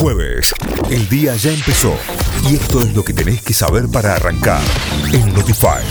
Jueves. El día ya empezó. Y esto es lo que tenés que saber para arrancar. En Notify.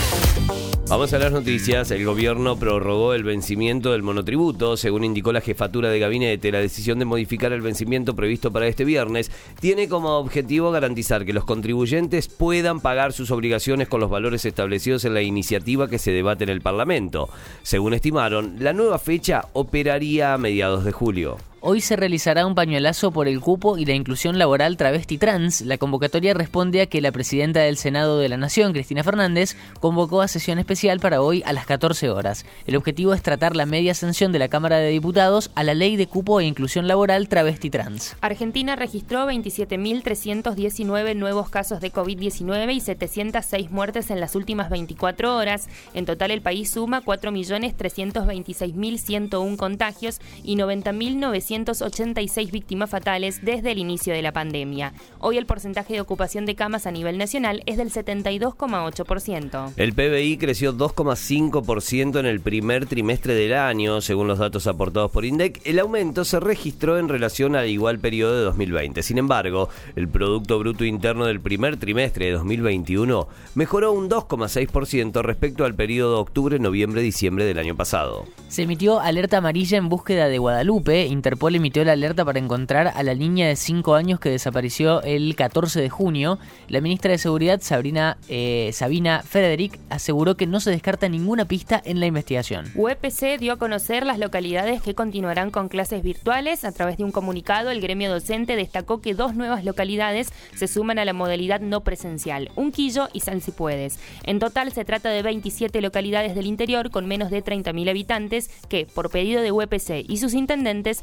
Vamos a las noticias. El gobierno prorrogó el vencimiento del monotributo. Según indicó la jefatura de gabinete, la decisión de modificar el vencimiento previsto para este viernes tiene como objetivo garantizar que los contribuyentes puedan pagar sus obligaciones con los valores establecidos en la iniciativa que se debate en el Parlamento. Según estimaron, la nueva fecha operaría a mediados de julio. Hoy se realizará un pañuelazo por el cupo y la inclusión laboral travesti trans. La convocatoria responde a que la presidenta del Senado de la Nación, Cristina Fernández, convocó a sesión especial para hoy a las 14 horas. El objetivo es tratar la media sanción de la Cámara de Diputados a la ley de cupo e inclusión laboral travesti trans. Argentina registró 27.319 nuevos casos de COVID-19 y 706 muertes en las últimas 24 horas. En total el país suma 4.326.101 contagios y 90.900 286 víctimas fatales desde el inicio de la pandemia. Hoy el porcentaje de ocupación de camas a nivel nacional es del 72,8%. El PBI creció 2,5% en el primer trimestre del año, según los datos aportados por INDEC. El aumento se registró en relación al igual periodo de 2020. Sin embargo, el Producto Bruto Interno del primer trimestre de 2021 mejoró un 2,6% respecto al periodo octubre-noviembre-diciembre del año pasado. Se emitió alerta amarilla en búsqueda de Guadalupe. Interpol Interpol emitió la alerta para encontrar a la niña de 5 años que desapareció el 14 de junio. La ministra de Seguridad, Sabrina, eh, Sabina Frederick, aseguró que no se descarta ninguna pista en la investigación. UEPC dio a conocer las localidades que continuarán con clases virtuales. A través de un comunicado, el gremio docente destacó que dos nuevas localidades se suman a la modalidad no presencial, Unquillo y San Cipuedes. En total se trata de 27 localidades del interior con menos de 30.000 habitantes que, por pedido de UEPC y sus intendentes,